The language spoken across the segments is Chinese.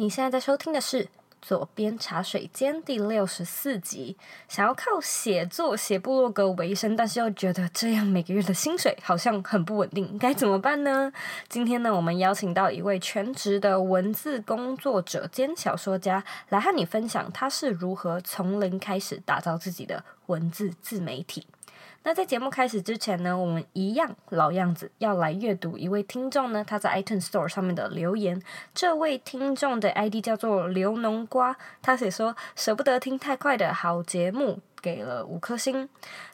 你现在在收听的是《左边茶水间》第六十四集。想要靠写作写部落格为生，但是又觉得这样每个月的薪水好像很不稳定，该怎么办呢？今天呢，我们邀请到一位全职的文字工作者兼小说家，来和你分享他是如何从零开始打造自己的文字自媒体。那在节目开始之前呢，我们一样老样子，要来阅读一位听众呢，他在 iTunes Store 上面的留言。这位听众的 ID 叫做刘农瓜，他写说舍不得听太快的好节目。给了五颗星，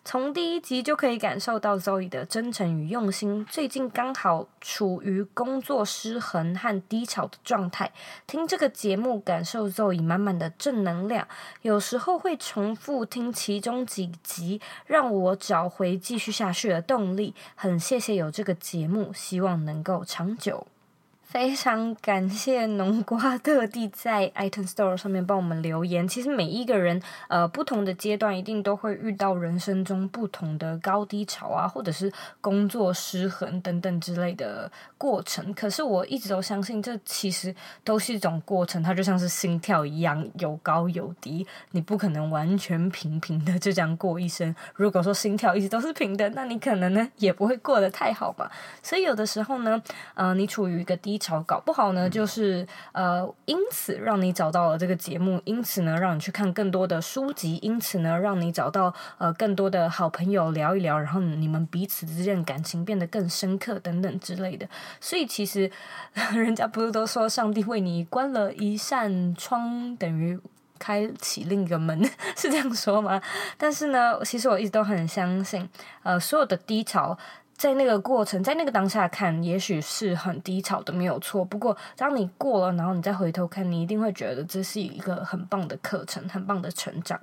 从第一集就可以感受到 Zoe 的真诚与用心。最近刚好处于工作失衡和低潮的状态，听这个节目感受 Zoe 满满的正能量。有时候会重复听其中几集，让我找回继续下去的动力。很谢谢有这个节目，希望能够长久。非常感谢农瓜特地在 iTunes Store 上面帮我们留言。其实每一个人，呃，不同的阶段一定都会遇到人生中不同的高低潮啊，或者是工作失衡等等之类的过程。可是我一直都相信，这其实都是一种过程，它就像是心跳一样，有高有低。你不可能完全平平的就这样过一生。如果说心跳一直都是平的，那你可能呢也不会过得太好吧。所以有的时候呢，呃，你处于一个低。搞不好呢，就是呃，因此让你找到了这个节目，因此呢，让你去看更多的书籍，因此呢，让你找到呃更多的好朋友聊一聊，然后你们彼此之间感情变得更深刻等等之类的。所以其实 人家不是都说上帝为你关了一扇窗，等于开启另一个门，是这样说吗？但是呢，其实我一直都很相信，呃，所有的低潮。在那个过程，在那个当下看，也许是很低潮的，没有错。不过，当你过了，然后你再回头看，你一定会觉得这是一个很棒的课程，很棒的成长。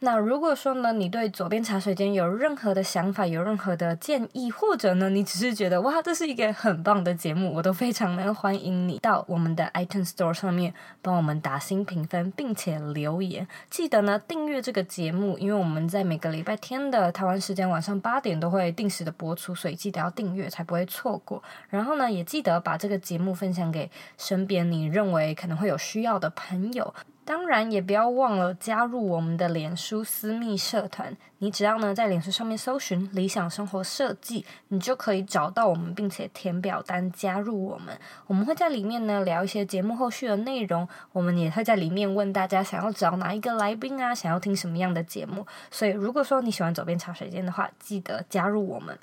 那如果说呢，你对左边茶水间有任何的想法，有任何的建议，或者呢，你只是觉得哇，这是一个很棒的节目，我都非常的欢迎你到我们的 iTunes Store 上面帮我们打新评分，并且留言。记得呢，订阅这个节目，因为我们在每个礼拜天的台湾时间晚上八点都会定时的播出，所以记得要订阅，才不会错过。然后呢，也记得把这个节目分享给身边你认为可能会有需要的朋友。当然，也不要忘了加入我们的脸书私密社团。你只要呢在脸书上面搜寻“理想生活设计”，你就可以找到我们，并且填表单加入我们。我们会在里面呢聊一些节目后续的内容，我们也会在里面问大家想要找哪一个来宾啊，想要听什么样的节目。所以，如果说你喜欢走遍茶水间的话，记得加入我们。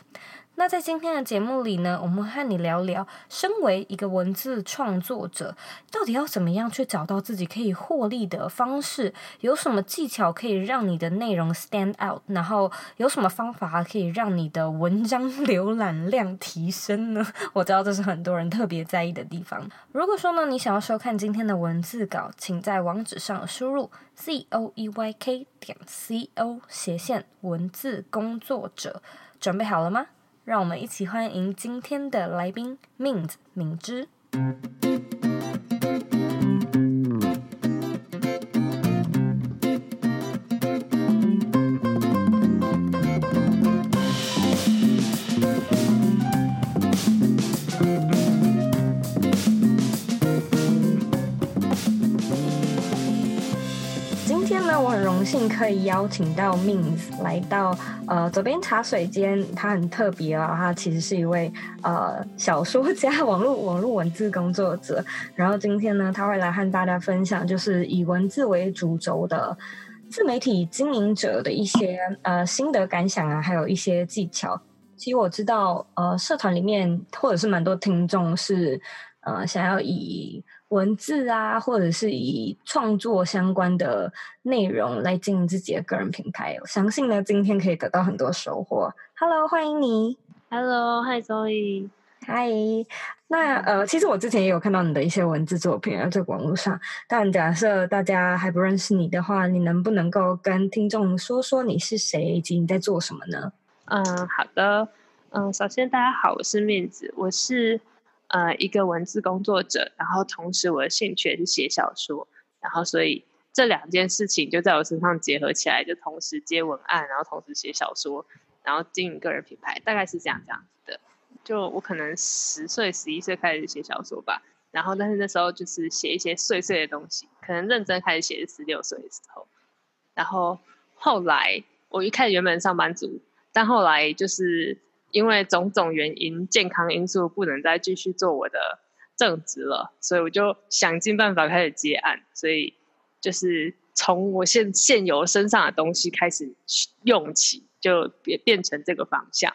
那在今天的节目里呢，我们和你聊聊，身为一个文字创作者，到底要怎么样去找到自己可以获利的方式？有什么技巧可以让你的内容 stand out？然后有什么方法可以让你的文章浏览量提升呢？我知道这是很多人特别在意的地方。如果说呢，你想要收看今天的文字稿，请在网址上输入 z o e y k 点 c o 斜线文字工作者，准备好了吗？让我们一起欢迎今天的来宾，Mint 敏之。可以邀请到 Mins 来到呃左边茶水间，他很特别啊，他其实是一位呃小说家、网络网络文字工作者。然后今天呢，他会来和大家分享，就是以文字为主轴的自媒体经营者的一些呃心得感想啊，还有一些技巧。其实我知道，呃，社团里面或者是蛮多听众是呃想要以。文字啊，或者是以创作相关的内容来经营自己的个人品牌，我相信呢，今天可以得到很多收获。Hello，欢迎你。Hello，Hi Zoe。Hi。那呃，其实我之前也有看到你的一些文字作品啊，在网络上。但假设大家还不认识你的话，你能不能够跟听众说说你是谁，以及你在做什么呢？嗯，好的。嗯，首先大家好，我是 Mins，我是。呃，一个文字工作者，然后同时我的兴趣也是写小说，然后所以这两件事情就在我身上结合起来，就同时接文案，然后同时写小说，然后经营个人品牌，大概是这样这样子的。就我可能十岁、十一岁开始写小说吧，然后但是那时候就是写一些碎碎的东西，可能认真开始写是十六岁的时候。然后后来我一开始原本上班族，但后来就是因为种种原因，健康因素不能再继续做我的正职了，所以我就想尽办法开始接案，所以就是从我现现有身上的东西开始用起，就变变成这个方向。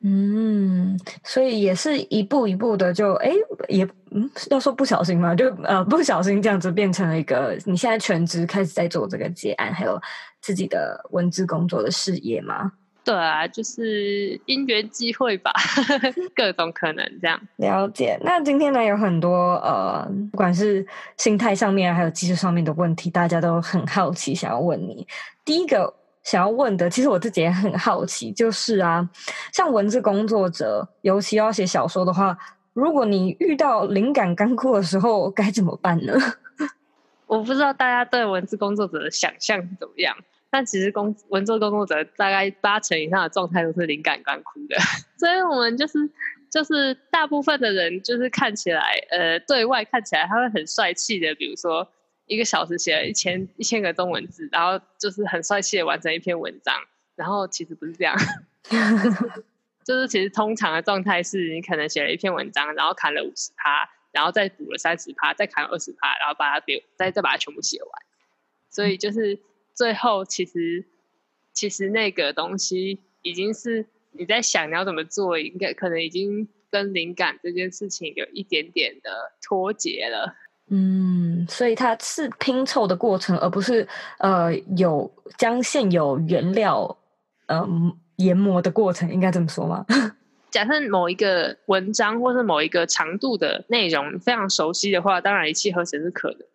嗯，所以也是一步一步的就，就哎，也嗯，要说不小心嘛，就呃不小心这样子变成了一个你现在全职开始在做这个接案，还有自己的文字工作的事业吗？对啊，就是因缘机会吧，各种可能这样。了解。那今天呢，有很多呃，不管是心态上面还有技术上面的问题，大家都很好奇，想要问你。第一个。想要问的，其实我自己也很好奇，就是啊，像文字工作者，尤其要写小说的话，如果你遇到灵感干枯的时候，该怎么办呢？我不知道大家对文字工作者的想象怎么样，但其实工文作工作者大概八成以上的状态都是灵感干枯的，所以我们就是就是大部分的人就是看起来，呃，对外看起来他会很帅气的，比如说。一个小时写了一千一千个中文字，然后就是很帅气的完成一篇文章，然后其实不是这样，就是其实通常的状态是你可能写了一篇文章，然后砍了五十趴，然后再补了三十趴，再砍二十趴，然后把它给再再把它全部写完，所以就是最后其实其实那个东西已经是你在想你要怎么做，应该可能已经跟灵感这件事情有一点点的脱节了。嗯，所以它是拼凑的过程，而不是呃有将现有原料呃研磨的过程，应该这么说吗？假设某一个文章或是某一个长度的内容非常熟悉的话，当然一气呵成是可能的。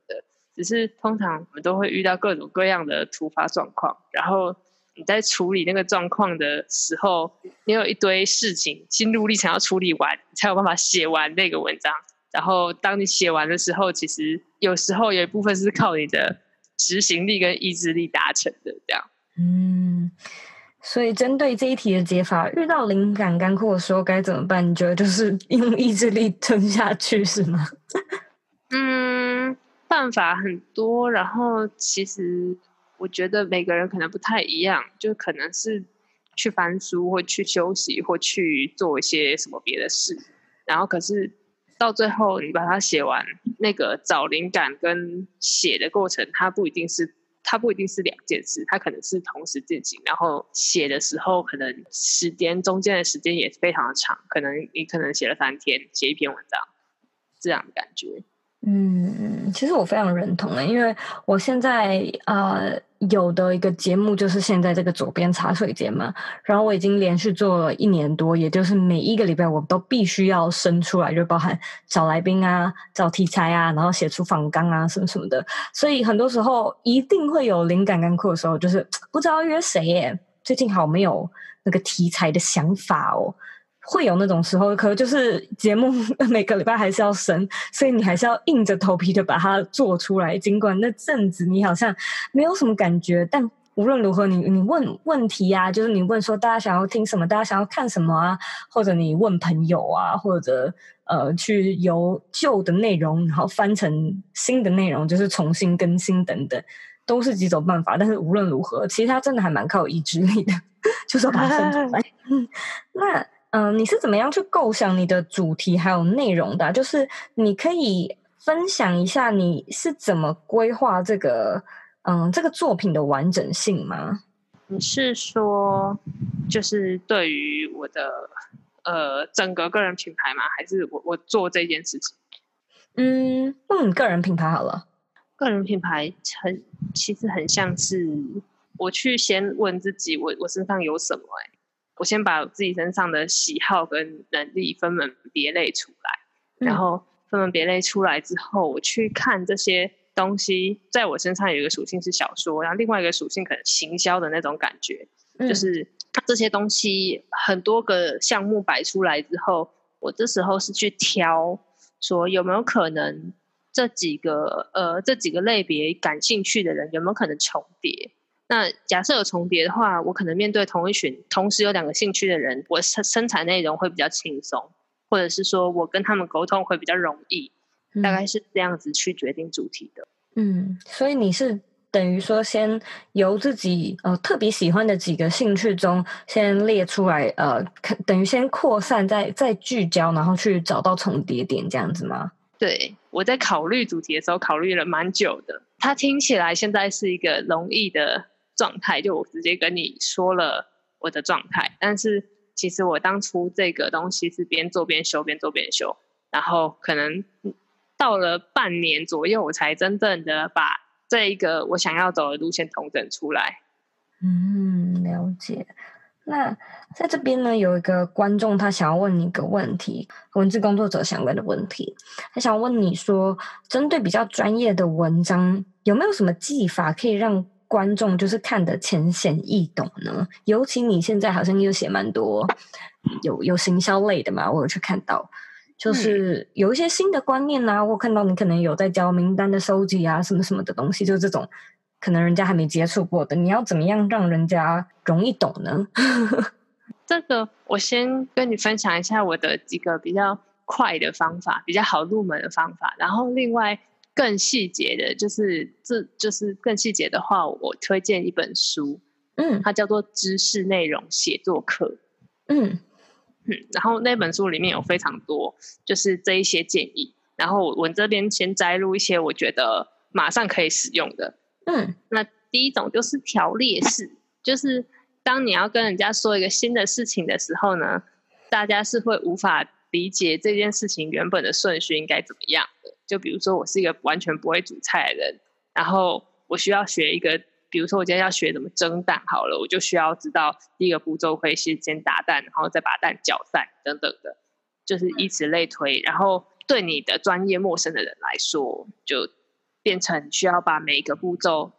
只是通常我们都会遇到各种各样的突发状况，然后你在处理那个状况的时候，你有一堆事情心路历程要处理完，才有办法写完那个文章。然后，当你写完的时候，其实有时候有一部分是靠你的执行力跟意志力达成的，这样。嗯，所以针对这一题的解法，遇到灵感干枯的时候该怎么办？你觉得就是用意志力撑下去，是吗？嗯，办法很多。然后，其实我觉得每个人可能不太一样，就可能是去翻书，或去休息，或去做一些什么别的事。然后，可是。到最后，你把它写完，那个找灵感跟写的过程，它不一定是，它不一定是两件事，它可能是同时进行。然后写的时候，可能时间中间的时间也非常的长，可能你可能写了三天，写一篇文章，这样的感觉。嗯，其实我非常认同的，因为我现在呃有的一个节目就是现在这个左边茶水间嘛，然后我已经连续做了一年多，也就是每一个礼拜我都必须要生出来，就包含找来宾啊、找题材啊，然后写出访纲啊什么什么的，所以很多时候一定会有灵感干枯的时候，就是 不知道约谁耶，最近好没有那个题材的想法哦。会有那种时候，可能就是节目 每个礼拜还是要生，所以你还是要硬着头皮的把它做出来。尽管那阵子你好像没有什么感觉，但无论如何你，你你问问题啊，就是你问说大家想要听什么，大家想要看什么啊，或者你问朋友啊，或者呃去由旧的内容然后翻成新的内容，就是重新更新等等，都是几种办法。但是无论如何，其实它真的还蛮靠意志力的，就是要把它生出来。嗯，那。嗯、呃，你是怎么样去构想你的主题还有内容的啊？就是你可以分享一下你是怎么规划这个嗯、呃、这个作品的完整性吗？你是说就是对于我的呃整个个人品牌吗？还是我我做这件事情？嗯嗯，个人品牌好了。个人品牌很其实很像是我去先问自己我，我我身上有什么哎、欸。我先把自己身上的喜好跟能力分门别类出来，然后分门别类出来之后，我去看这些东西，在我身上有一个属性是小说，然后另外一个属性可能行销的那种感觉，就是这些东西很多个项目摆出来之后，我这时候是去挑，说有没有可能这几个呃这几个类别感兴趣的人有没有可能重叠。那假设有重叠的话，我可能面对同一群，同时有两个兴趣的人，我生生产内容会比较轻松，或者是说我跟他们沟通会比较容易。大概是这样子去决定主题的。嗯，所以你是等于说先由自己呃特别喜欢的几个兴趣中先列出来，呃，等于先扩散再再聚焦，然后去找到重叠点这样子吗？对，我在考虑主题的时候考虑了蛮久的。它听起来现在是一个容易的状态，就我直接跟你说了我的状态，但是其实我当初这个东西是边做边修，边做边修，然后可能。到了半年左右，我才真正的把这一个我想要走的路线统整出来。嗯，了解。那在这边呢，有一个观众他想要问你一个问题，文字工作者相关的问题。他想问你说，针对比较专业的文章，有没有什么技法可以让观众就是看得浅显易懂呢？尤其你现在好像又写蛮多有有行销类的嘛，我有去看到。就是有一些新的观念呐、啊，我看到你可能有在教名单的收集啊，什么什么的东西，就这种可能人家还没接触过的，你要怎么样让人家容易懂呢？这个我先跟你分享一下我的几个比较快的方法，比较好入门的方法。然后另外更细节的，就是这就是更细节的话，我推荐一本书，嗯，它叫做《知识内容写作课》，嗯。嗯，然后那本书里面有非常多，就是这一些建议。然后我这边先摘录一些我觉得马上可以使用的。嗯，那第一种就是条列式，就是当你要跟人家说一个新的事情的时候呢，大家是会无法理解这件事情原本的顺序应该怎么样的。就比如说我是一个完全不会煮菜的人，然后我需要学一个。比如说，我今天要学怎么蒸蛋，好了，我就需要知道第一个步骤会是先打蛋，然后再把蛋搅散等等的，就是以此类推。然后对你的专业陌生的人来说，就变成需要把每一个步骤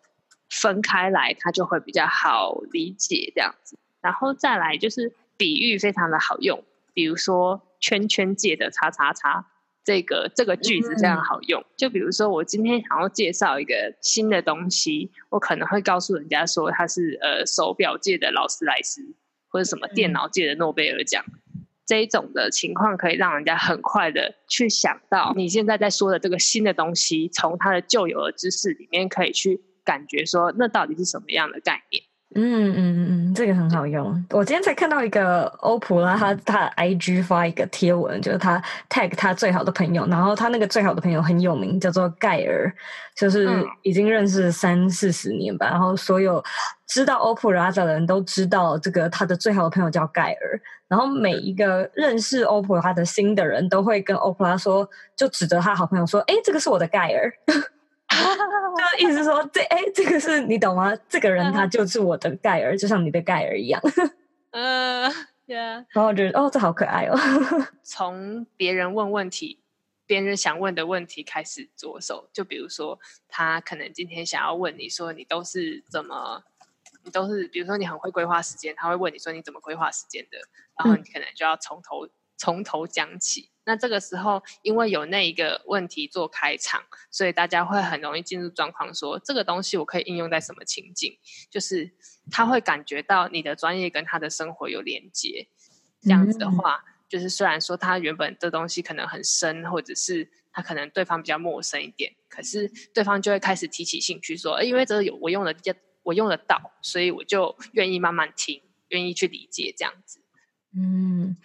分开来，它就会比较好理解这样子。然后再来就是比喻非常的好用，比如说圈圈界的叉叉叉。这个这个句子非常好用，就比如说我今天想要介绍一个新的东西，我可能会告诉人家说它是呃手表界的劳斯莱斯，或者什么电脑界的诺贝尔奖，这一种的情况可以让人家很快的去想到你现在在说的这个新的东西，从他的旧有的知识里面可以去感觉说那到底是什么样的概念。嗯嗯嗯，这个很好用。我今天才看到一个欧普拉，他他 IG 发一个贴文，就是他 tag 他最好的朋友，然后他那个最好的朋友很有名，叫做盖尔，就是已经认识三四十年吧。然后所有知道欧普拉的人都知道这个他的最好的朋友叫盖尔。然后每一个认识欧普拉的新的人都会跟欧普拉说，就指着他好朋友说：“哎，这个是我的盖尔。” 就意思说，这哎，这个是你懂吗？这个人他就是我的盖尔，就像你的盖尔一样。嗯，对啊。然后我觉得，哦，这好可爱哦。从别人问问题，别人想问的问题开始着手。就比如说，他可能今天想要问你说，你都是怎么，你都是，比如说你很会规划时间，他会问你说你怎么规划时间的，然后你可能就要从头、嗯、从头讲起。那这个时候，因为有那一个问题做开场，所以大家会很容易进入状况，说这个东西我可以应用在什么情境？就是他会感觉到你的专业跟他的生活有连接。这样子的话，就是虽然说他原本这东西可能很深，或者是他可能对方比较陌生一点，可是对方就会开始提起兴趣，说，因为这个有我用的，我用得到，所以我就愿意慢慢听，愿意去理解这样子。嗯。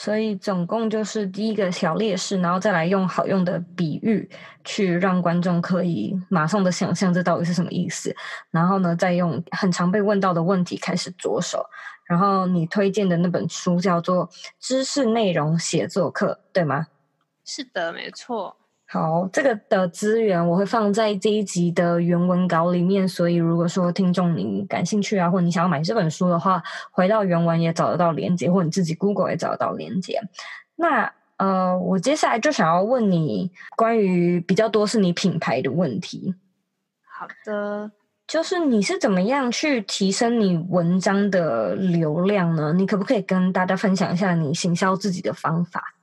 所以总共就是第一个小劣势，然后再来用好用的比喻去让观众可以马上的想象这到底是什么意思，然后呢，再用很常被问到的问题开始着手。然后你推荐的那本书叫做《知识内容写作课》，对吗？是的，没错。好，这个的资源我会放在这一集的原文稿里面，所以如果说听众你感兴趣啊，或者你想要买这本书的话，回到原文也找得到连接，或你自己 Google 也找得到连接。那呃，我接下来就想要问你关于比较多是你品牌的问题。好的，就是你是怎么样去提升你文章的流量呢？你可不可以跟大家分享一下你行销自己的方法？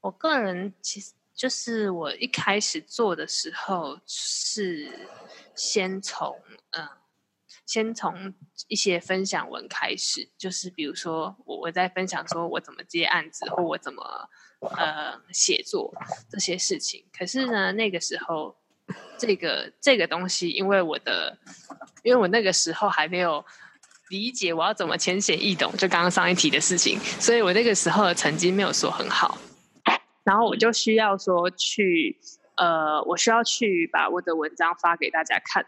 我个人其实。就是我一开始做的时候，是先从嗯，先从一些分享文开始，就是比如说我我在分享说我怎么接案子，或我怎么呃写作这些事情。可是呢，那个时候这个这个东西，因为我的因为我那个时候还没有理解我要怎么浅显易懂，就刚刚上一题的事情，所以我那个时候的成绩没有说很好，然后我就需要说去呃，我需要去把我的文章发给大家看，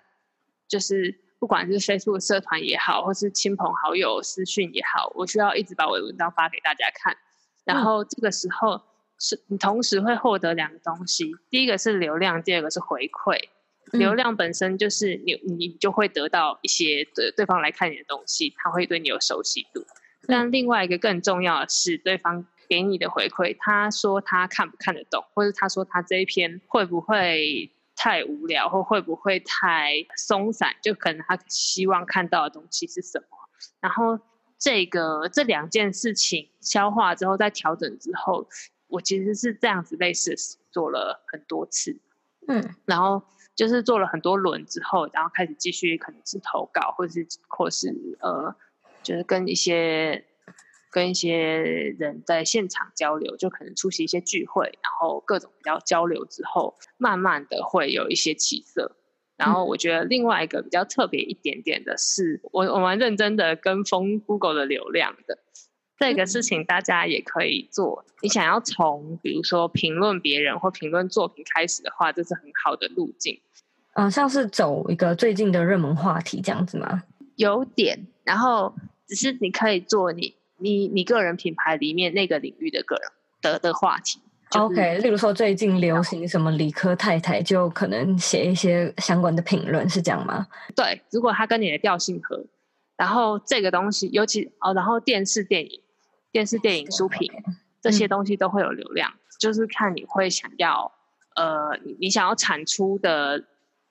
就是。不管是 Facebook 社团也好，或是亲朋好友私讯也好，我需要一直把我的文章发给大家看。然后这个时候是你同时会获得两个东西，第一个是流量，第二个是回馈。流量本身就是你你就会得到一些对对方来看你的东西，他会对你有熟悉度。但另外一个更重要的是，对方给你的回馈，他说他看不看得懂，或者他说他这一篇会不会。太无聊或会不会太松散？就可能他希望看到的东西是什么？然后这个这两件事情消化之后再调整之后，我其实是这样子类似做了很多次，嗯，然后就是做了很多轮之后，然后开始继续可能是投稿，或是或是呃，就是跟一些。跟一些人在现场交流，就可能出席一些聚会，然后各种比较交流之后，慢慢的会有一些起色。然后我觉得另外一个比较特别一点点的是，我我蛮认真的跟风 Google 的流量的这个事情，大家也可以做。你想要从比如说评论别人或评论作品开始的话，这是很好的路径。嗯，像是走一个最近的热门话题这样子吗？有点，然后只是你可以做你。你你个人品牌里面那个领域的个人的的话题，就是，OK，例如说最近流行什么理科太太，就可能写一些相关的评论，是这样吗？对，如果他跟你的调性合，然后这个东西，尤其哦，然后电视电影、电视电影书评这些东西都会有流量，嗯，就是看你会想要呃，你想要产出的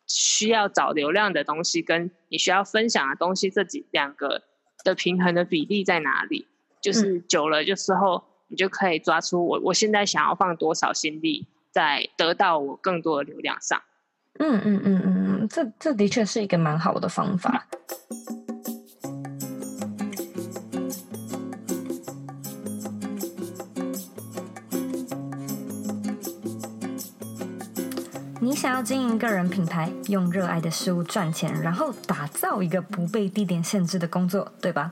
需要找流量的东西，跟你需要分享的东西，这几两个的平衡的比例在哪里？就是久了，就时候你就可以抓出我我现在想要放多少心力在得到我更多的流量上。嗯嗯嗯嗯嗯，这这的确是一个蛮好的方法。你想要经营个人品牌，用热爱的事物赚钱，然后打造一个不被地点限制的工作，对吧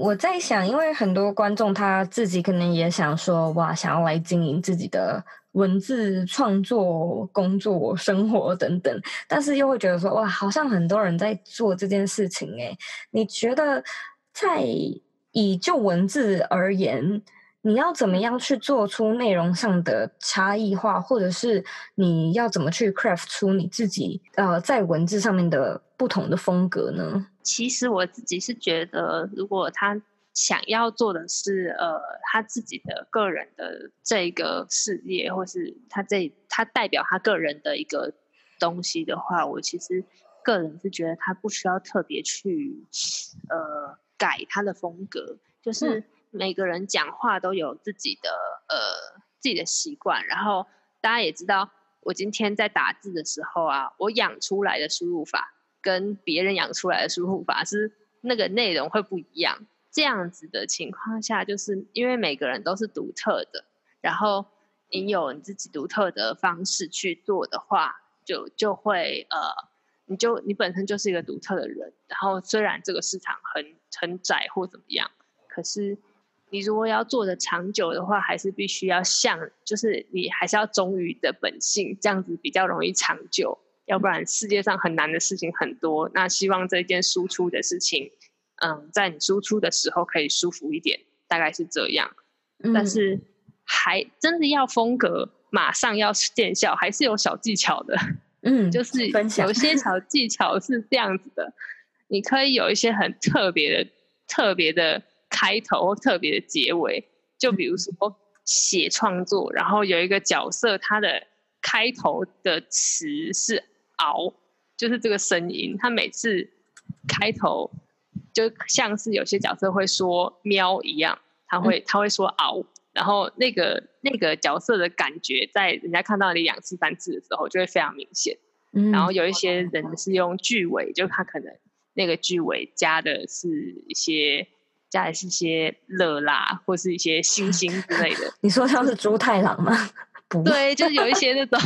我在想，因为很多观众他自己可能也想说，哇，想要来经营自己的文字创作、工作、生活等等，但是又会觉得说，哇，好像很多人在做这件事情，诶，你觉得在以就文字而言，你要怎么样去做出内容上的差异化，或者是你要怎么去 craft 出你自己呃在文字上面的不同的风格呢？其实我自己是觉得，如果他想要做的是呃他自己的个人的这个事业，或是他这他代表他个人的一个东西的话，我其实个人是觉得他不需要特别去呃改他的风格，就是每个人讲话都有自己的呃自己的习惯，然后大家也知道，我今天在打字的时候啊，我养出来的输入法。跟别人养出来的输入法是那个内容会不一样，这样子的情况下，就是因为每个人都是独特的，然后你有你自己独特的方式去做的话，就就会呃，你就你本身就是一个独特的人，然后虽然这个市场很很窄或怎么样，可是你如果要做的长久的话，还是必须要像，就是你还是要忠于的本性，这样子比较容易长久。要不然世界上很难的事情很多，那希望这件输出的事情，嗯，在你输出的时候可以舒服一点，大概是这样。嗯、但是还真的要风格马上要见效，还是有小技巧的。嗯，就是有些小技巧是这样子的，你可以有一些很特别的、特别的。开头或特别的结尾，就比如说写创作，然后有一个角色，他的开头的词是“嗷”，就是这个声音。他每次开头就像是有些角色会说“喵”一样，他会他会说“嗷”，然后那个那个角色的感觉，在人家看到你两次三次的时候，就会非常明显。然后有一些人是用句尾，就他可能那个句尾加的是一些。加的是一些热辣，或是一些星星之类的。你说像是猪太郎吗？不，对，就是有一些那种，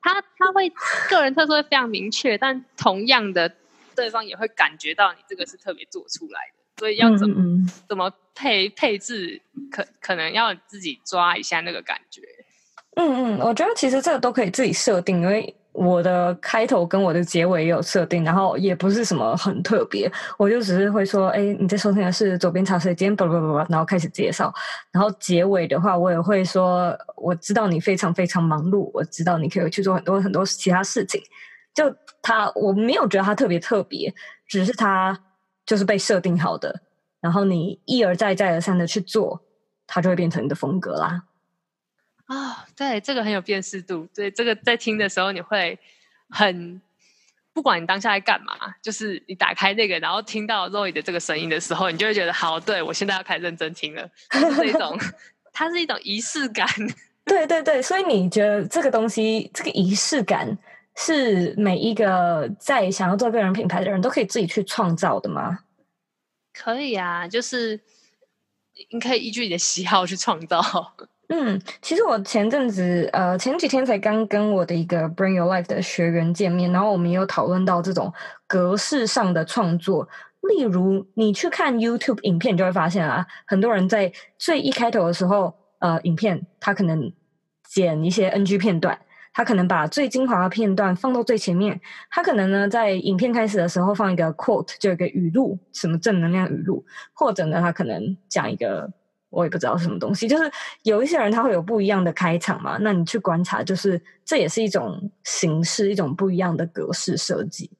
他他会个人特色会非常明确，但同样的，对方也会感觉到你这个是特别做出来的，所以要怎么嗯嗯怎么配配置，可可能要自己抓一下那个感觉。嗯嗯，我觉得其实这个都可以自己设定，因为。我的开头跟我的结尾也有设定，然后也不是什么很特别，我就只是会说，哎，你在收听的是左边茶水间，不不不不，然后开始介绍，然后结尾的话，我也会说，我知道你非常非常忙碌，我知道你可以去做很多很多其他事情，就他我没有觉得他特别特别，只是他就是被设定好的，然后你一而再再而三的去做，它就会变成你的风格啦。啊、哦，对，这个很有辨识度。对，这个在听的时候，你会很，不管你当下在干嘛，就是你打开那个，然后听到 Roy 的这个声音的时候，你就会觉得，好，对，我现在要开始认真听了。是一种，它是一种仪式感。对对对，所以你觉得这个东西，这个仪式感，是每一个在想要做个人品牌的人都可以自己去创造的吗？可以啊，就是你可以依据你的喜好去创造。嗯，其实我前阵子呃前几天才刚跟我的一个 Bring Your Life 的学员见面，然后我们也有讨论到这种格式上的创作。例如，你去看 YouTube 影片，就会发现啊，很多人在最一开头的时候，呃，影片他可能剪一些 NG 片段，他可能把最精华的片段放到最前面，他可能呢在影片开始的时候放一个 quote，就一个语录，什么正能量语录，或者呢他可能讲一个。我也不知道什么东西，就是有一些人他会有不一样的开场嘛，那你去观察，就是这也是一种形式，一种不一样的格式设计。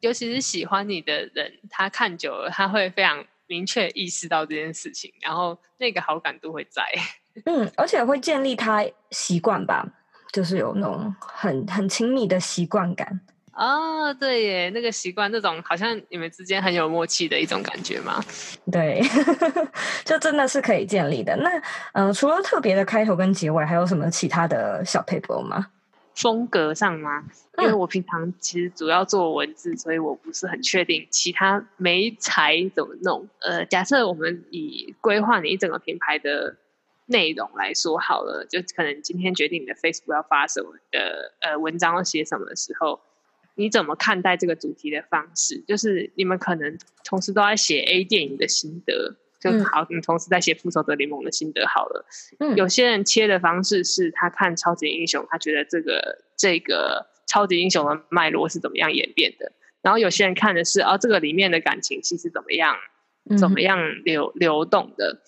尤其是喜欢你的人，他看久了，他会非常明确意识到这件事情，然后那个好感度会在。嗯，而且会建立他习惯吧，就是有那种很很亲密的习惯感。哦，对耶，那个习惯，那种好像你们之间很有默契的一种感觉嘛？对，就真的是可以建立的。那呃，除了特别的开头跟结尾，还有什么其他的小 paper 吗？风格上吗？因为我平常其实主要做文字，嗯、所以我不是很确定其他媒材怎么弄。呃，假设我们以规划你一整个品牌的内容来说好了，就可能今天决定你的 Facebook 要发什么的呃文章要写什么的时候。你怎么看待这个主题的方式？就是你们可能同时都在写 A 电影的心得，就好，你同时在写复仇者联盟的心得好了。嗯，有些人切的方式是他看超级英雄，他觉得这个这个超级英雄的脉络是怎么样演变的。然后有些人看的是啊，这个里面的感情其实怎么样，怎么样流流动的。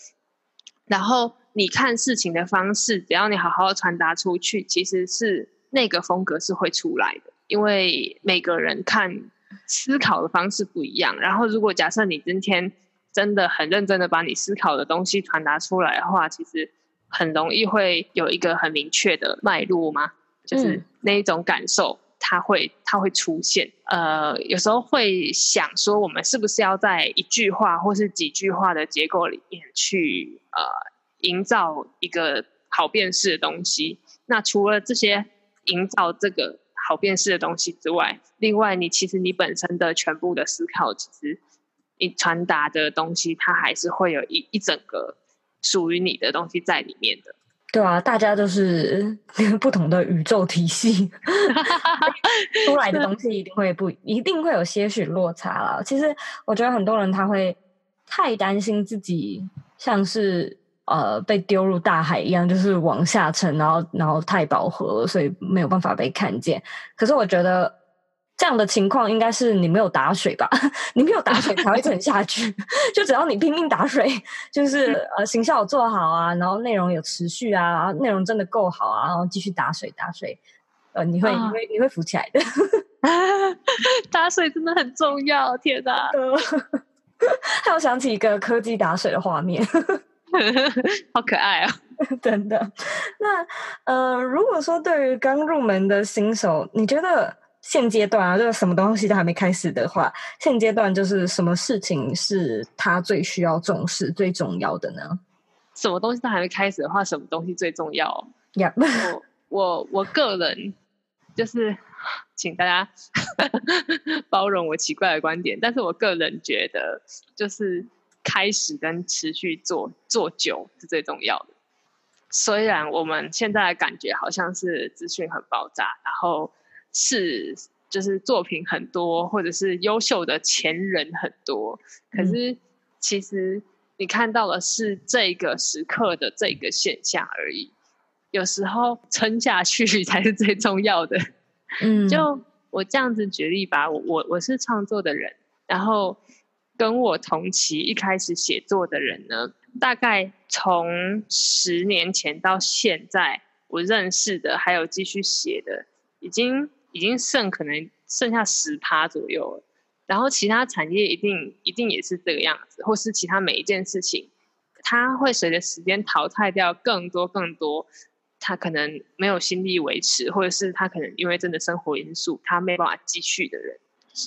然后你看事情的方式，只要你好好传达出去，其实是那个风格是会出来的。因为每个人看思考的方式不一样，然后如果假设你今天真的很认真的把你思考的东西传达出来的话，其实很容易会有一个很明确的脉络嘛，就是那一种感受，它会它会出现。呃，有时候会想说，我们是不是要在一句话或是几句话的结构里面去呃营造一个好辨识的东西？那除了这些营造这个。好辨识的东西之外，另外你其实你本身的全部的思考，其实你传达的东西，它还是会有一一整个属于你的东西在里面的。对啊，大家都是 不同的宇宙体系，出来的东西一定会不一定会有些许落差啦。其实我觉得很多人他会太担心自己像是呃被丢入大海一样，就是往下沉，然后然后太饱和了，所以没有办法被看见。可是我觉得。这样的情况应该是你没有打水吧？你没有打水才会沉下去。就只要你拼命打水，就是呃，形象有做好啊，然后内容有持续啊，内容真的够好啊，然后继续打水打水，呃，你会、啊、你会你会浮起来的。打水真的很重要，天哪！还有想起一个科技打水的画面，好可爱啊！真的。那呃，如果说对于刚入门的新手，你觉得？现阶段啊，就是什么东西都还没开始的话，现阶段就是什么事情是他最需要重视、最重要的呢？什么东西都还没开始的话，什么东西最重要？呀 Yeah. 我我我个人就是，请大家 包容我奇怪的观点，但是我个人觉得，就是开始跟持续做做久是最重要的。虽然我们现在的感觉好像是资讯很爆炸，然后。是，就是作品很多，或者是优秀的前人很多，可是其实你看到的是这个时刻的这个现象而已。有时候撑下去才是最重要的。嗯，就我这样子举例吧，我我我是创作的人，然后跟我同期一开始写作的人呢，大概从十年前到现在，我认识的还有继续写的，已经。已经剩可能剩下十趴左右了，然后其他产业一定一定也是这个样子，或是其他每一件事情，它会随着时间淘汰掉更多更多，他可能没有心力维持，或者是他可能因为真的生活因素，他没办法继续的人，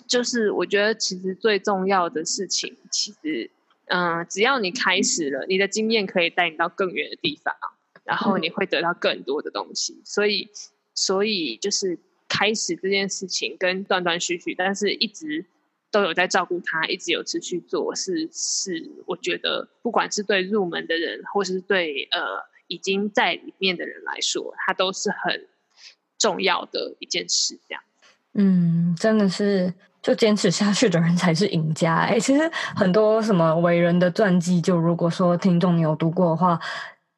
就是我觉得其实最重要的事情，其实嗯、呃，只要你开始了，你的经验可以带你到更远的地方，然后你会得到更多的东西，所以所以就是。开始这件事情跟断断续续，但是一直都有在照顾他，一直有持续做，是是，我觉得不管是对入门的人，或是对呃已经在里面的人来说，他都是很重要的一件事。这样，嗯，真的是，就坚持下去的人才是赢家。哎，其实很多什么伟人的传记，就如果说听众你有读过的话。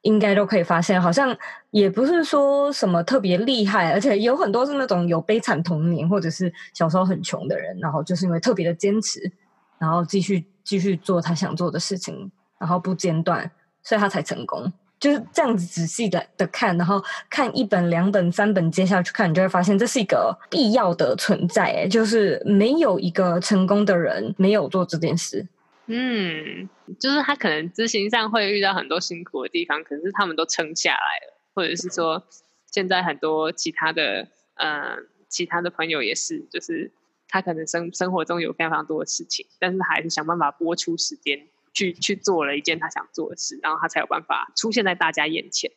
应该都可以发现，好像也不是说什么特别厉害，而且有很多是那种有悲惨童年或者是小时候很穷的人，然后就是因为特别的坚持，然后继续继续做他想做的事情，然后不间断，所以他才成功。就是这样子仔细的的看，然后看一本、两本、三本，接下去看，你就会发现这是一个必要的存在。诶，就是没有一个成功的人没有做这件事。嗯，就是他可能执行上会遇到很多辛苦的地方，可是他们都撑下来了，或者是说，现在很多其他的呃其他的朋友也是，就是他可能生生活中有非常非常多的事情，但是还是想办法拨出时间去去做了一件他想做的事，然后他才有办法出现在大家眼前。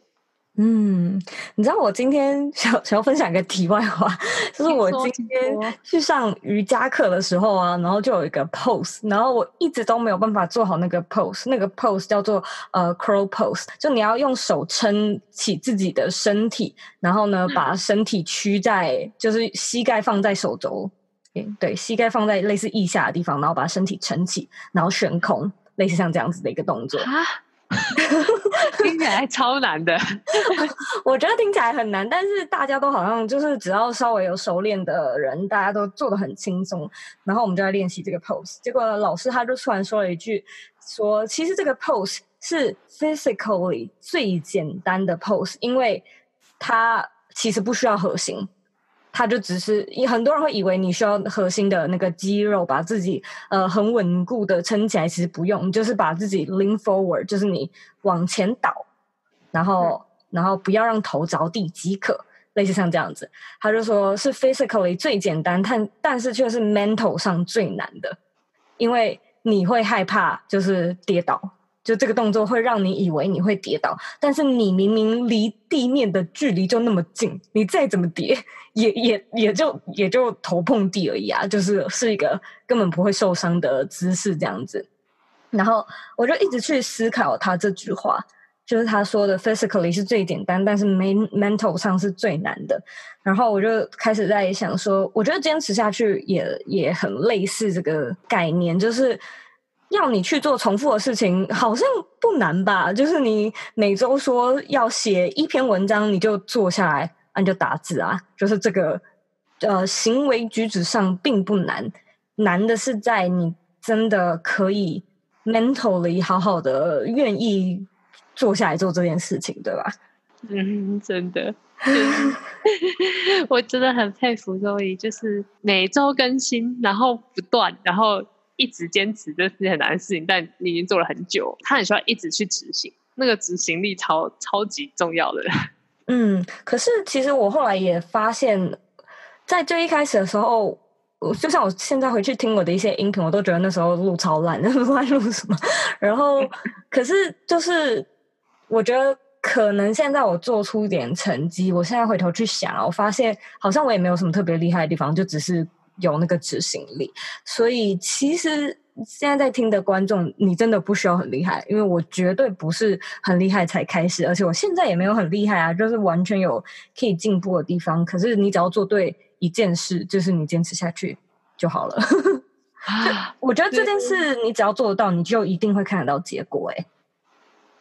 嗯，你知道我今天想想要分享一个题外话，就是我今天去上瑜伽课的时候啊，然后就有一个 pose，然后我一直都没有办法做好那个 pose，那个 pose 叫做呃 crow pose，就你要用手撑起自己的身体，然后呢把身体屈在，就是膝盖放在手肘，对，膝盖放在类似腋下的地方，然后把身体撑起，然后悬空，类似像这样子的一个动作啊。听起来超难的，我觉得听起来很难，但是大家都好像就是只要稍微有熟练的人，大家都做的很轻松。然后我们就在练习这个 pose，结果老师他就突然说了一句：“说其实这个 pose 是 physically 最简单的 pose，因为它其实不需要核心。”他就只是，很多人会以为你需要核心的那个肌肉把自己呃很稳固的撑起来，其实不用，就是把自己 lean forward，就是你往前倒，然后然后不要让头着地即可，类似像这样子。他就说是 physically 最简单，但但是却是 mental 上最难的，因为你会害怕就是跌倒。就这个动作会让你以为你会跌倒，但是你明明离地面的距离就那么近，你再怎么跌，也也也就也就头碰地而已啊，就是是一个根本不会受伤的姿势这样子。然后我就一直去思考他这句话，就是他说的 physically 是最简单，但是 mental 上是最难的。然后我就开始在想说，我觉得坚持下去也也很类似这个概念，就是。要你去做重复的事情，好像不难吧？就是你每周说要写一篇文章，你就坐下来，啊，你就打字啊。就是这个，呃，行为举止上并不难，难的是在你真的可以 mentally 好好的愿意坐下来做这件事情，对吧？嗯，真的，我真的很佩服周怡就是每周更新，然后不断，然后。一直坚持这是很难的事情，但你已经做了很久，他很需要一直去执行，那个执行力超超级重要的。嗯，可是其实我后来也发现，在最一开始的时候，就像我现在回去听我的一些音频，我都觉得那时候录超烂，那录在录什么？然后，可是就是我觉得可能现在我做出一点成绩，我现在回头去想，我发现好像我也没有什么特别厉害的地方，就只是。有那个执行力，所以其实现在在听的观众，你真的不需要很厉害，因为我绝对不是很厉害才开始，而且我现在也没有很厉害啊，就是完全有可以进步的地方。可是你只要做对一件事，就是你坚持下去就好了。我觉得这件事你只要做得到，你就一定会看得到结果。哎，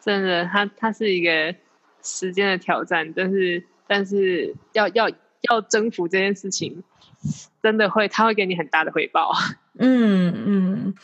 真的，它它是一个时间的挑战，但是但是要要要征服这件事情。真的会，他会给你很大的回报。嗯嗯，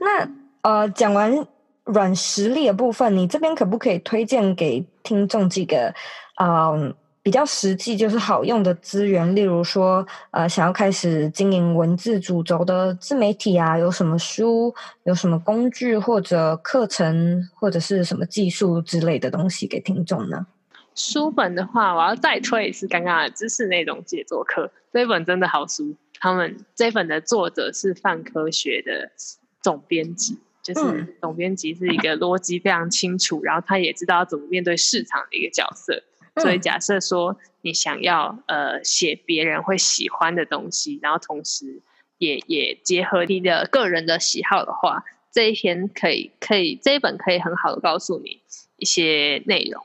那呃，讲完软实力的部分，你这边可不可以推荐给听众几个嗯、呃、比较实际就是好用的资源？例如说，呃，想要开始经营文字主轴的自媒体啊，有什么书、有什么工具或者课程，或者是什么技术之类的东西给听众呢？书本的话，我要再推一次刚刚的知识内容写作课，这一本真的好书。他们这本的作者是泛科学的总编辑，就是总编辑是一个逻辑非常清楚，然后他也知道要怎么面对市场的一个角色。所以假设说你想要呃写别人会喜欢的东西，然后同时也也结合你的个人的喜好的话，这一篇可以可以这一本可以很好的告诉你一些内容。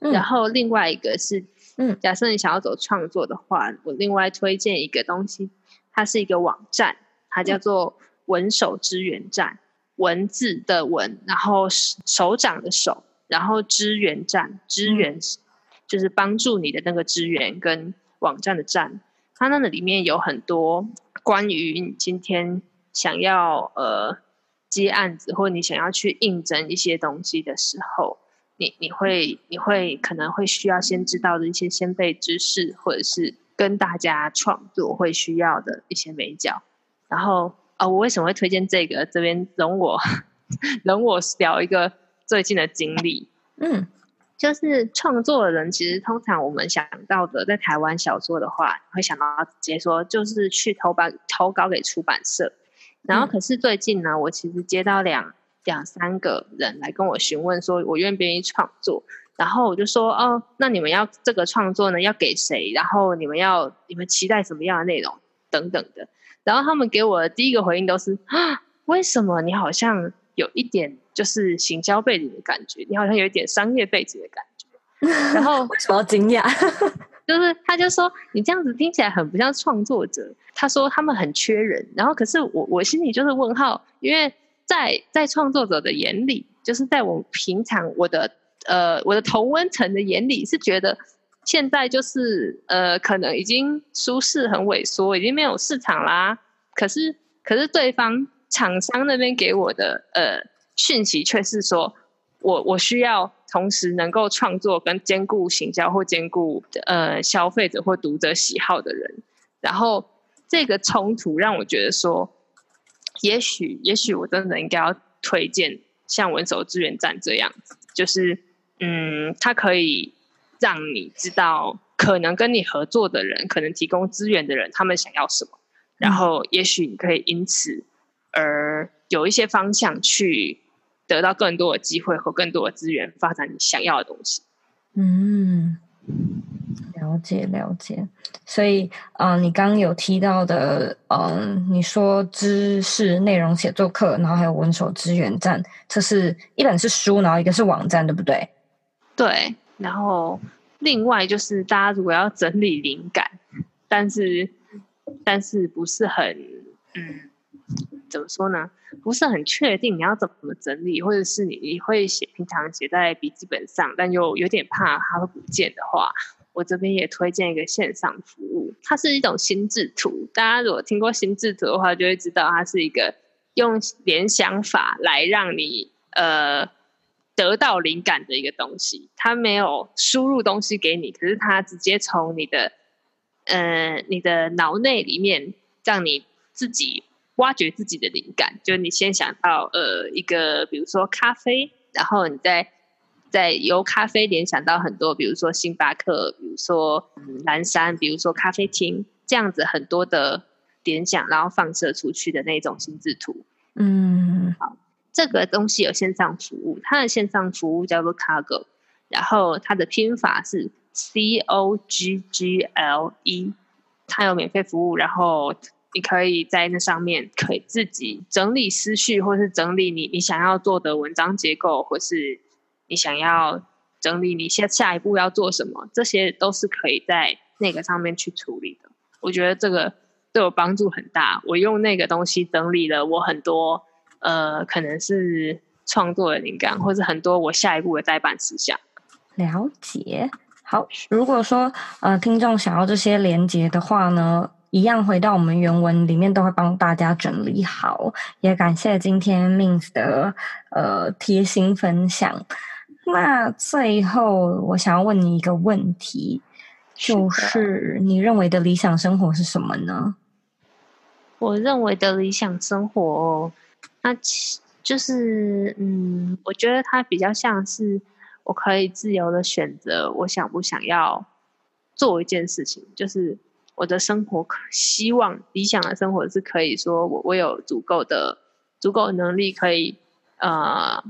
嗯、然后另外一个是，嗯，假设你想要走创作的话，我另外推荐一个东西，它是一个网站，它叫做文手支援站，文字的文，然后手掌的手，然后支援站，支援就是帮助你的那个支援跟网站的站，它那个里面有很多关于你今天想要呃接案子，或你想要去应征一些东西的时候。你你会你会可能会需要先知道的一些先备知识，或者是跟大家创作会需要的一些美角。然后啊、哦，我为什么会推荐这个？这边容我 容我聊一个最近的经历。嗯，就是创作的人，其实通常我们想到的，在台湾小说的话，会想到直接说就是去投版投稿给出版社。然后可是最近呢，我其实接到两。两三个人来跟我询问说，我愿不愿意创作？然后我就说，哦，那你们要这个创作呢，要给谁？然后你们要你们期待什么样的内容等等的。然后他们给我的第一个回应都是啊，为什么你好像有一点就是行销背景的感觉？你好像有一点商业背景的感觉。然后 为什么要惊讶？就是他就说你这样子听起来很不像创作者。他说他们很缺人，然后可是我我心里就是问号，因为。在在创作者的眼里，就是在我平常我的呃我的同温层的眼里，是觉得现在就是呃可能已经舒适很萎缩，已经没有市场啦。可是可是对方厂商那边给我的呃讯息却是说，我我需要同时能够创作跟兼顾行销或兼顾呃消费者或读者喜好的人，然后这个冲突让我觉得说。也许，也许我真的应该要推荐像文手资源站这样，就是，嗯，它可以让你知道，可能跟你合作的人，可能提供资源的人，他们想要什么，然后也许你可以因此而有一些方向去得到更多的机会和更多的资源，发展你想要的东西。嗯。了解了解，所以，嗯、你刚有提到的，嗯、你说知识内容写作课，然后还有文手资源站，这是一本是书，然后一个是网站，对不对？对，然后另外就是大家如果要整理灵感，但是但是不是很，嗯，怎么说呢？不是很确定你要怎么整理，或者是你你会写平常写在笔记本上，但又有点怕它会不见的话，我这边也推荐一个线上服务，它是一种心智图。大家如果听过心智图的话，就会知道它是一个用联想法来让你呃得到灵感的一个东西。它没有输入东西给你，可是它直接从你的呃你的脑内里面让你自己。挖掘自己的灵感，就你先想到呃一个，比如说咖啡，然后你再再由咖啡联想到很多，比如说星巴克，比如说嗯蓝山，比如说咖啡厅，这样子很多的联想，然后放射出去的那种心智图。嗯，好，这个东西有线上服务，它的线上服务叫做 Coggle，然后它的拼法是 C O G G L E，它有免费服务，然后。你可以在那上面可以自己整理思绪，或是整理你你想要做的文章结构，或是你想要整理你下下一步要做什么，这些都是可以在那个上面去处理的。我觉得这个对我帮助很大。我用那个东西整理了我很多呃，可能是创作的灵感，或者很多我下一步的代办事项。了解。好，如果说呃听众想要这些连接的话呢，一样回到我们原文里面，都会帮大家整理好。也感谢今天 Mins 的呃贴心分享。那最后，我想要问你一个问题，就是你认为的理想生活是什么呢？我认为的理想生活，那其就是嗯，我觉得它比较像是我可以自由的选择，我想不想要做一件事情，就是。我的生活希望理想的生活是可以说我我有足够的足够的能力可以呃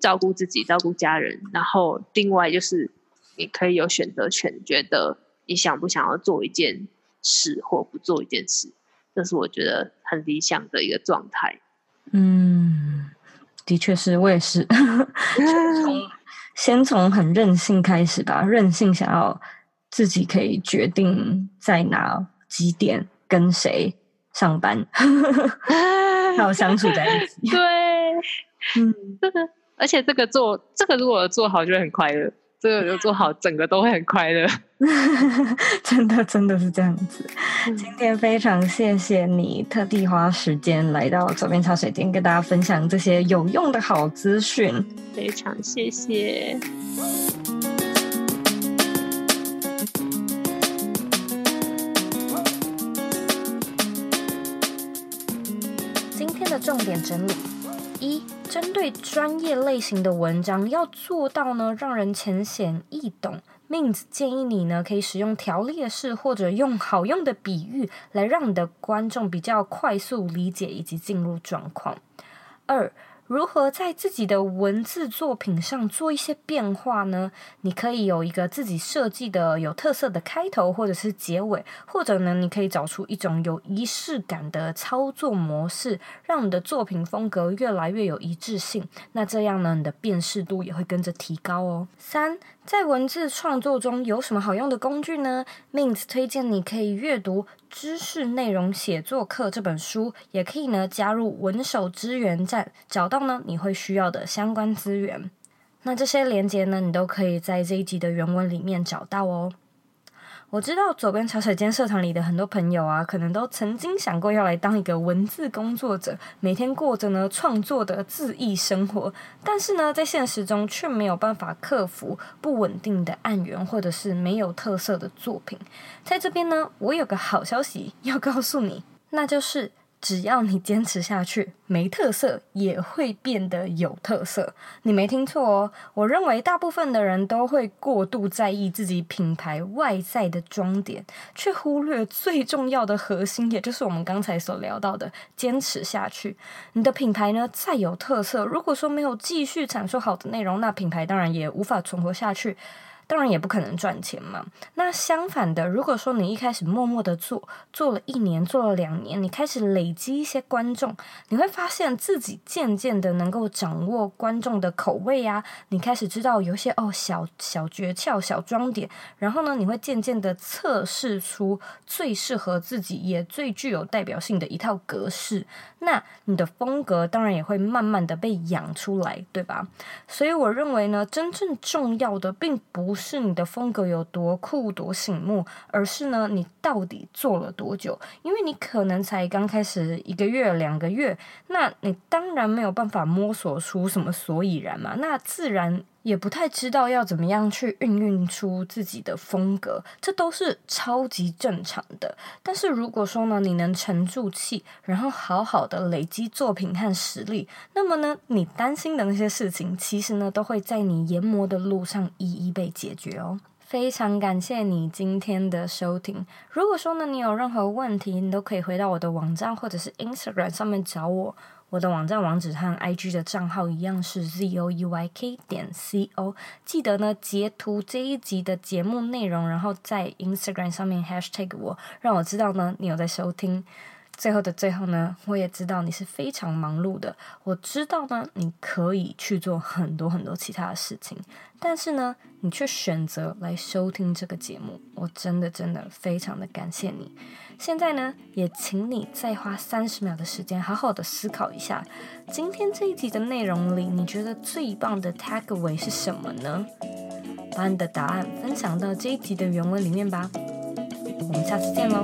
照顾自己照顾家人，然后另外就是你可以有选择权，觉得你想不想要做一件事或不做一件事，这是我觉得很理想的一个状态。嗯，的确是我也是，从 先从很任性开始吧，任性想要。自己可以决定在哪几点跟谁上班，还有相处在一起。对，嗯，这个，而且这个做这个如果做好就会很快乐，这个就做好整个都会很快乐。真的，真的是这样子。嗯。今天非常谢谢你特地花时间来到左边茶水间，跟大家分享这些有用的好资讯。非常谢谢。重点整理：一、针对专业类型的文章，要做到呢让人浅显易懂。means 建议你呢可以使用条列式或者用好用的比喻，来让你的观众比较快速理解以及进入状况。二、如何在自己的文字作品上做一些变化呢？你可以有一个自己设计的有特色的开头或者是结尾，或者呢，你可以找出一种有仪式感的操作模式，让你的作品风格越来越有一致性。那这样呢，你的辨识度也会跟着提高哦。三。在文字创作中有什么好用的工具呢？Min 推荐你可以阅读《知识内容写作课》这本书，也可以呢加入文手资源站，找到呢你会需要的相关资源。那这些连接呢，你都可以在这一集的原文里面找到哦。我知道左边茶水间社团里的很多朋友啊，可能都曾经想过要来当一个文字工作者，每天过着呢创作的自意生活，但是呢，在现实中却没有办法克服不稳定的案源，或者是没有特色的作品。在这边呢，我有个好消息要告诉你，那就是。只要你坚持下去，没特色也会变得有特色。你没听错哦，我认为大部分的人都会过度在意自己品牌外在的装点，却忽略最重要的核心，也就是我们刚才所聊到的坚持下去。你的品牌呢，再有特色，如果说没有继续产出好的内容，那品牌当然也无法存活下去。当然也不可能赚钱嘛。那相反的，如果说你一开始默默的做，做了一年，做了两年，你开始累积一些观众，你会发现自己渐渐的能够掌握观众的口味啊，你开始知道有些哦小小诀窍、小装点，然后呢，你会渐渐的测试出最适合自己也最具有代表性的一套格式，那你的风格当然也会慢慢的被养出来，对吧？所以我认为呢，真正重要的并不是你的风格有多酷多醒目，而是呢，你到底做了多久？因为你可能才刚开始一个月、两个月，那你当然没有办法摸索出什么所以然嘛，那自然。也不太知道要怎么样去运用出自己的风格，这都是超级正常的。但是如果说呢，你能沉住气，然后好好的累积作品和实力，那么呢，你担心的那些事情，其实呢，都会在你研磨的路上一一被解决哦。非常感谢你今天的收听。如果说呢，你有任何问题，你都可以回到我的网站或者是 Instagram 上面找我。我的网站网址和 IG 的账号一样是 zouyk 点 co。记得呢，截图这一集的节目内容，然后在 Instagram 上面 hashtag 我，让我知道呢你有在收听。最后的最后呢，我也知道你是非常忙碌的，我知道呢你可以去做很多很多其他的事情，但是呢，你却选择来收听这个节目，我真的真的非常的感谢你。现在呢，也请你再花三十秒的时间，好好的思考一下，今天这一集的内容里，你觉得最棒的 takeaway 是什么呢？把你的答案分享到这一集的原文里面吧。我们下次见喽。